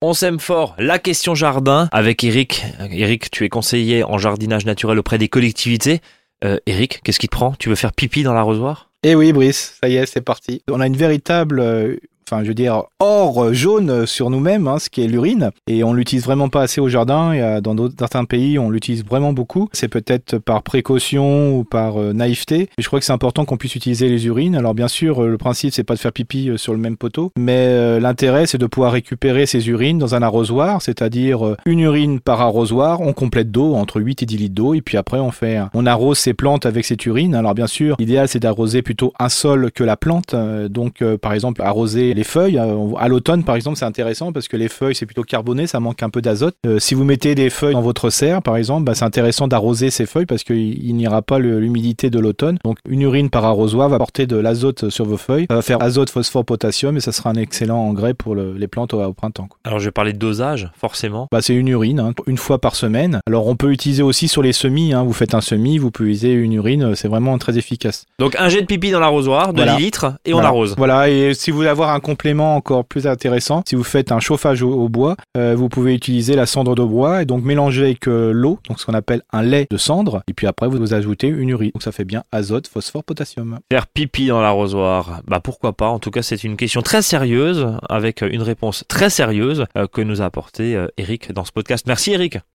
On s'aime fort, la question jardin avec Eric. Eric, tu es conseiller en jardinage naturel auprès des collectivités. Euh, Eric, qu'est-ce qui te prend? Tu veux faire pipi dans l'arrosoir? Eh oui, Brice, ça y est, c'est parti. On a une véritable euh, enfin je veux dire or jaune sur nous-mêmes, hein, ce qui est l'urine, et on l'utilise vraiment pas assez au jardin. Et dans certains pays, on l'utilise vraiment beaucoup. C'est peut-être par précaution ou par euh, naïveté. Je crois que c'est important qu'on puisse utiliser les urines. Alors bien sûr, euh, le principe c'est pas de faire pipi euh, sur le même poteau, mais l'intérêt c'est de pouvoir récupérer ces urines dans un arrosoir, c'est-à-dire une urine par arrosoir. On complète d'eau entre 8 et 10 litres d'eau, et puis après on fait, on arrose ces plantes avec cette urine. Alors bien sûr, l'idéal c'est d'arroser plutôt un sol que la plante. Donc par exemple arroser les feuilles. Euh, à l'automne, par exemple, c'est intéressant parce que les feuilles, c'est plutôt carboné, ça manque un peu d'azote. Euh, si vous mettez des feuilles dans votre serre, par exemple, bah, c'est intéressant d'arroser ces feuilles parce qu'il n'y aura pas l'humidité de l'automne. Donc, une urine par arrosoir va apporter de l'azote sur vos feuilles. Ça va faire azote, phosphore, potassium et ça sera un excellent engrais pour les plantes au, printemps. Alors, je vais parler de dosage, forcément. Bah, c'est une urine, hein, une fois par semaine. Alors, on peut utiliser aussi sur les semis. Hein. Vous faites un semis, vous pouvez utiliser une urine, c'est vraiment très efficace. Donc, un jet de pipi dans l'arrosoir, de litres, et on arrose. Voilà, et si vous voulez avoir un complément encore plus intéressant, si vous faites un chauffage au, bois, euh, vous pouvez utiliser la cendre de bois et donc mélanger avec euh, l'eau, donc ce qu'on appelle un lait de cendre, et puis après vous, ajoutez une urine. Donc ça fait bien azote, phosphore, potassium. Faire pipi dans l'arrosoir, bah pourquoi pas. En tout cas, c'est une question très sérieuse avec une réponse très sérieuse euh, que nous a apporté Eric dans ce podcast. Merci Eric.